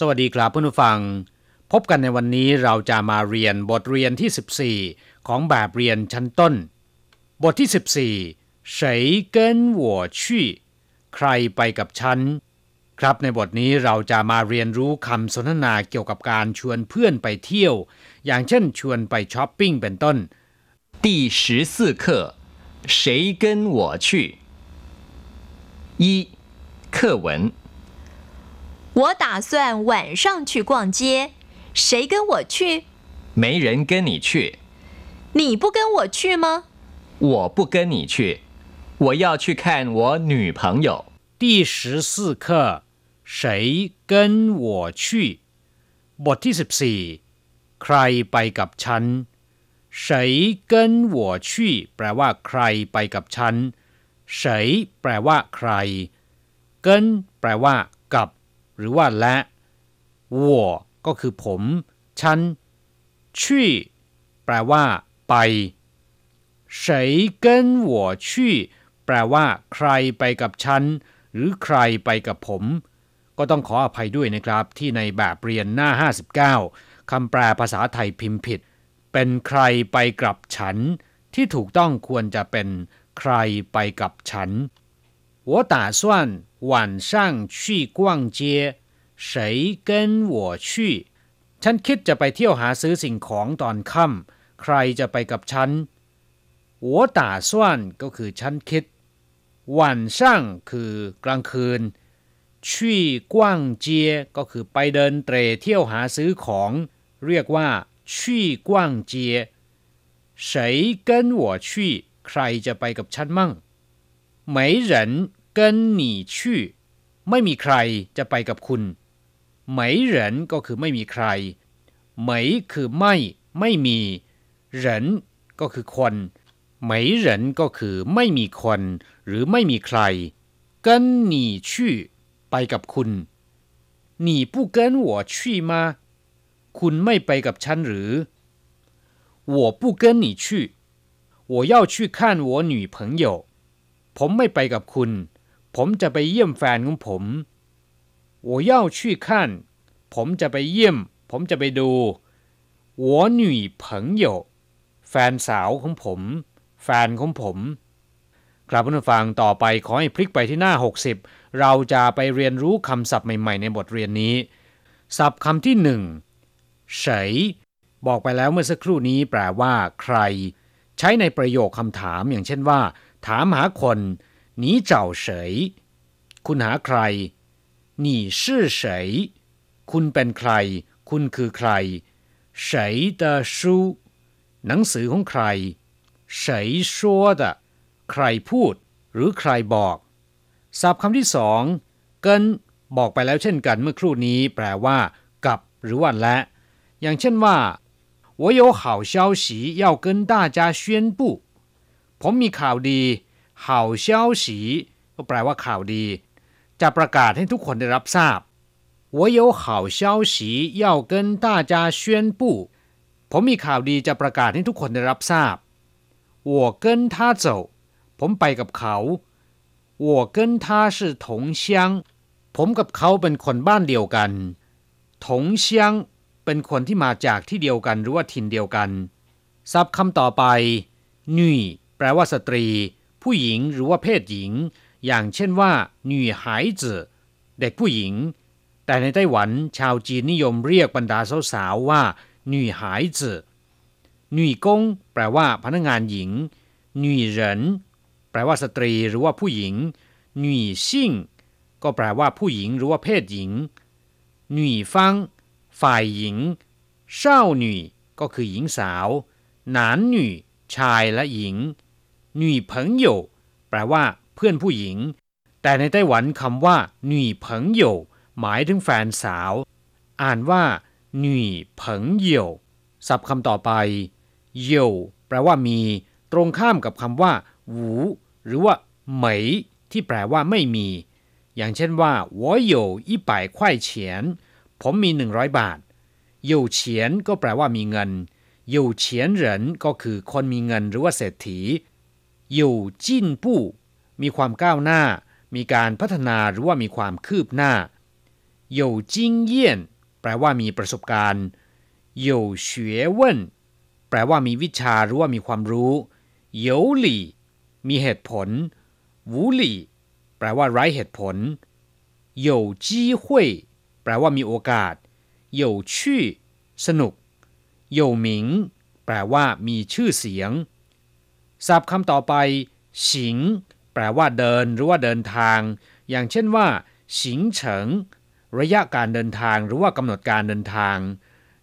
สวัสดีครับเพื่อนผู้ฟัง พบกันในวันนี้เราจะมาเรียนบทเรียนที่ 14 ของแบบเรียนชั้นต้น บทที่ 14谁跟我去ใครไปกับฉัน ครับในบทนี้เราจะมาเรียนรู้คำสนทนาเกี่ยวกับการชวนเพื่อนไปเที่ยว อย่างเช่นชวนไปช้อปปิ้งเป็นต้น第十四课谁跟我去一课文 我打算晚上去逛街，谁跟我去？没人跟你去。你不跟我去吗？我不跟你去，我要去看我女朋友。第十四课，谁跟我去？บทที่สิบสี่ใครไปกับฉัน谁跟我去แปลว่าใครไปกับฉัน谁แปลว่าใคร跟แปลว่ากับ หรือว่าและ我ก็คือผม ฉัน去แปลว่า ไป谁跟我去แปลว่า ใครไปกับฉัน หรือใครไปกับผม ก็ต้องขออภัยด้วยนะครับ ที่ในแบบเรียนหน้า 59 คำแปลภาษาไทยพิมพ์ผิด เป็นใครไปกับฉัน ที่ถูกต้องควรจะเป็น ใครไปกับฉัน我打算 晚上去逛街谁跟我去ฉันคิดจะไปเที่ยวหาซื้อสิ่งของตอนค่ำใครจะไปกับฉัน我打算ก็คือฉันคิด晚上คือกลางคืน去逛街ก็คือไปเดินเตรเที่ยวหาซื้อของ เรียกว่า去逛街谁跟我去ใครจะไปกับฉันมั่ง没人 跟你去ไม่มีใครจะไปกับคุณ没人ก็คือไม่มีใคร没คือไม่ ไม่มี人ก็คือคน没人ก็คือไม่มีคน หรือไม่มีใคร跟你去ไปกับคุณ你不跟我去吗คุณไม่ไปกับฉันหรือ我不跟你去我要去看我女朋友ผมไม่ไปกับคุณ ผมจะไปเยี่ยมแฟนของผม我要去看ผมจะไปเยี่ยม ผมจะไปดู我女朋友แฟนสาวของผม แฟนของผม ครับผู้ฟังต่อไปขอให้พลิกไปที่หน้า 60 เราจะไปเรียนรู้คำศัพท์ใหม่ๆ ในบทเรียนนี้ ศัพท์คำที่หนึ่งเฉยบอกไปแล้วเมื่อสักครู่นี้แปลว่า ใคร ใช้ในประโยคคำถามอย่างเช่นว่าถามหาคน 你找谁คุณหาใคร你是谁คุณเป็นใคร คุณคือใคร谁的书หนังสือของใคร谁说的ใครพูด หรือใครบอกศัพท์คำที่สองเกินบอกไปแล้วเช่นกันเมื่อครู่นี้ แปลว่า กับ หรือว่าและ อย่างเช่นว่า我有好消息要跟大家宣布ผมมีข่าวดี เห่าเช้าสีก็แปลว่าข่าวดี จะประกาศให้ทุกคนได้รับทราบ我有好消息要跟大家宣布ผมมีข่าวดีจะประกาศให้ทุกคนได้รับทราบ我跟他走ผมไปกับเขา我跟他是同乡ผมกับเขาเป็นคนบ้านเดียวกัน同乡เป็นคนที่มาจากที่เดียวกันหรือว่าถิ่นเดียวกันศัพท์คำต่อไปหนุ่ยแปลว่าสตรี ผู้หญิงหรือว่าเพศหญิง อย่างเช่นว่าหนุ่ยหายจืเด็กผู้หญิง แต่ในไต้หวันชาวจีนนิยมเรียกบรรดาสาวๆว่าหนุ่ยหายจืหนุ่ยกงแปลว่าพนักงานหญิงหนุ่ยเหรินแปลว่าสตรีหรือว่าผู้หญิงหนุ่ยซิ่งก็แปลว่าผู้หญิงหรือว่าเพศหญิงหนุ่ยฟังฝ่ายหญิงเศร้าหนุ่ยก็คือหญิงสาว หนานหนุ่ยชายและหญิง หนุ่ยเผิงโยแปลว่าเพื่อนผู้หญิง แต่ในไต้หวันคำว่าหนุ่ยเผิงโยหมายถึงแฟนสาว อ่านว่าหนุ่ยเผิงโยศัพท์คำต่อไปโยแปลว่ามี ตรงข้ามกับคำว่าหวูหรือว่าเหมยที่แปลว่าไม่มี อย่างเช่นว่า我有一百块钱ผมมีหนึ่งร้อยบาท有钱ก็แปลว่ามีเงิน有钱人ก็คือคนมีเงินหรือว่าเศรษฐี อยู่จิ้นปู้มีความก้าวหน้า มีการพัฒนาหรือว่ามีความคืบหน้าอยู่จิ้งเยี่ยนแปลว่ามีประสบการณ์อยู่เฉวเว่นแปลว่ามีวิชาหรือว่ามีความรู้อยู่หลี่ มีเหตุผลวูหลี่ แปลว่าไร้เหตุผลอยู่จี้หุยแปลว่ามีโอกาสอยู่ชื่อสนุกอยู่หมิง แปลว่ามีชื่อเสียง ศัพท์คำต่อไปสิง แปลว่าเดินหรือว่าเดินทาง อย่างเช่นว่าสิงเฉิง ระยะการเดินทางหรือว่ากำหนดการเดินทาง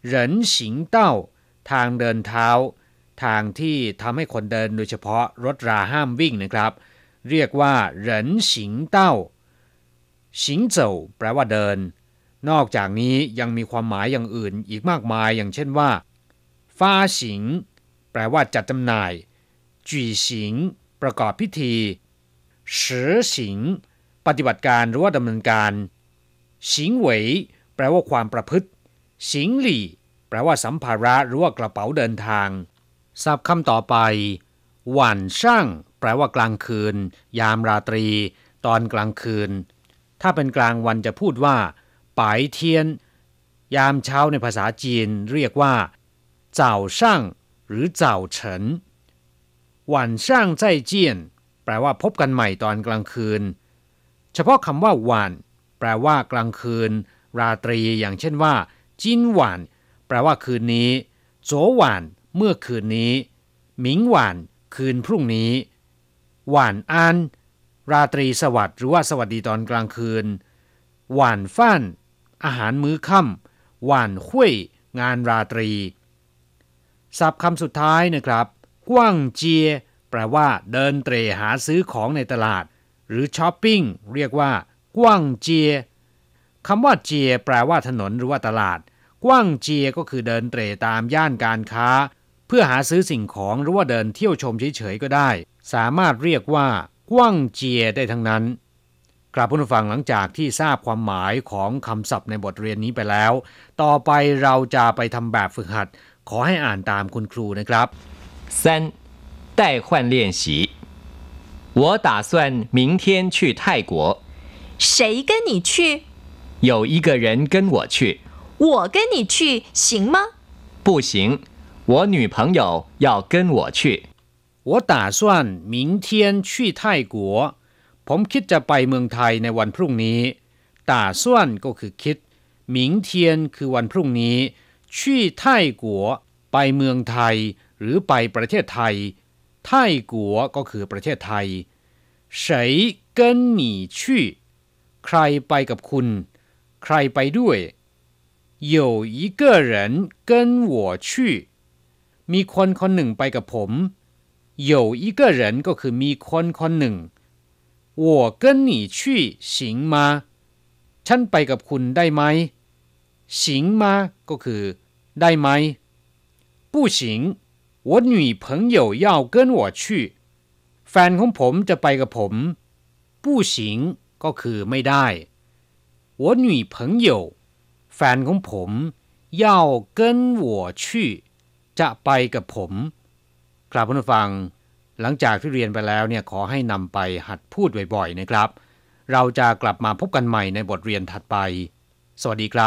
เหรินสิงเต้า ทางเดินเท้า ทางที่ทำให้คนเดินโดยเฉพาะรถราห้ามวิ่งนะครับ เรียกว่าเหรินสิงเต้าสิงเจ้าแปลว่าเดิน นอกจากนี้ยังมีความหมายอย่างอื่นอีกมากมายอย่างเช่นว่าฟ้าสิง แปลว่าจัดจำหน่าย จีสิงประกอบพิธีสือสิงปฏิบัติการหรือว่าดำเนินการ สิงเหวยแปลว่าความประพฤติ สิงหลี่ แปลว่าสัมภาระหรือว่ากระเป๋าเดินทางศัพท์คำต่อไป หว่านช่าง แปลว่ากลางคืน ยามราตรี ตอนกลางคืน ถ้าเป็นกลางวันจะพูดว่าปายเทียน ยามเช้าในภาษาจีนเรียกว่าเจ้าช่าง หรือเจ้าเฉิน หว่านช่างใจเจียน แปลว่าพบกันใหม่ตอนกลางคืน เฉพาะคำว่าหวานแปลว่ากลางคืน ราตรีอย่างเช่นว่า จินหวานแปลว่าคืนนี้โจหวานเมื่อคืนนี้ หมิงหวานคืนพรุ่งนี้หวานอันราตรีสวัสดิ์หรือว่าสวัสดีตอนกลางคืน หวานฟ้าน อาหารมื้อค่ำหวานหุยงานราตรี ศัพท์คำสุดท้ายนะครับ กว้างเจีย แปลว่า เดินเตร่หาซื้อของในตลาด หรือช้อปปิ้งเรียกว่ากว้างเจียคำว่าเจีย แปลว่าถนนหรือว่าตลาด กว้างเจียก็คือเดินเตร่ตามย่านการค้า เพื่อหาซื้อสิ่งของหรือว่าเดินเที่ยวชมเฉยๆก็ได้ สามารถเรียกว่ากว้างเจียได้ทั้งนั้นกราบผู้ฟังหลังจากที่ทราบความหมายของคำศัพท์ในบทเรียนนี้ไปแล้ว ต่อไปเราจะไปทำแบบฝึกหัด ขอให้อ่านตามคุณครูนะครับ 三、代换练习。我打算明天去泰国，谁跟你去？有一个人跟我去，我跟你去行吗？不行，我女朋友要跟我去。我打算明天去泰国ผมคิดจะไปเมืองไทยในวันพรุ่งนี้打算ก็คือคิด明天คือวันพรุ่งนี้去泰国ไปเมืองไทย หรือไปประเทศไทยไทกัวก็คือประเทศไทย谁跟你去ใครไปกับคุณ ใครไปด้วย有一个人跟我去มีคนคนหนึ่งไปกับผม有一个人ก็คือมีคนคนหนึ่ง我跟你去行吗ฉันไปกับคุณได้ไหม行吗ก็คือ ได้ไหม不行 我女朋友要跟我去แฟนของผมจะไปกับผม不行ก็คือไม่ได้我女朋友แฟนของผม要跟我去จะไปกับผมครับผู้ฟัง หลังจากที่เรียนไปแล้วเนี่ยขอให้นำไปหัดพูดบ่อยๆนะครับ เราจะกลับมาพบกันใหม่ในบทเรียนถัดไป สวัสดีครับ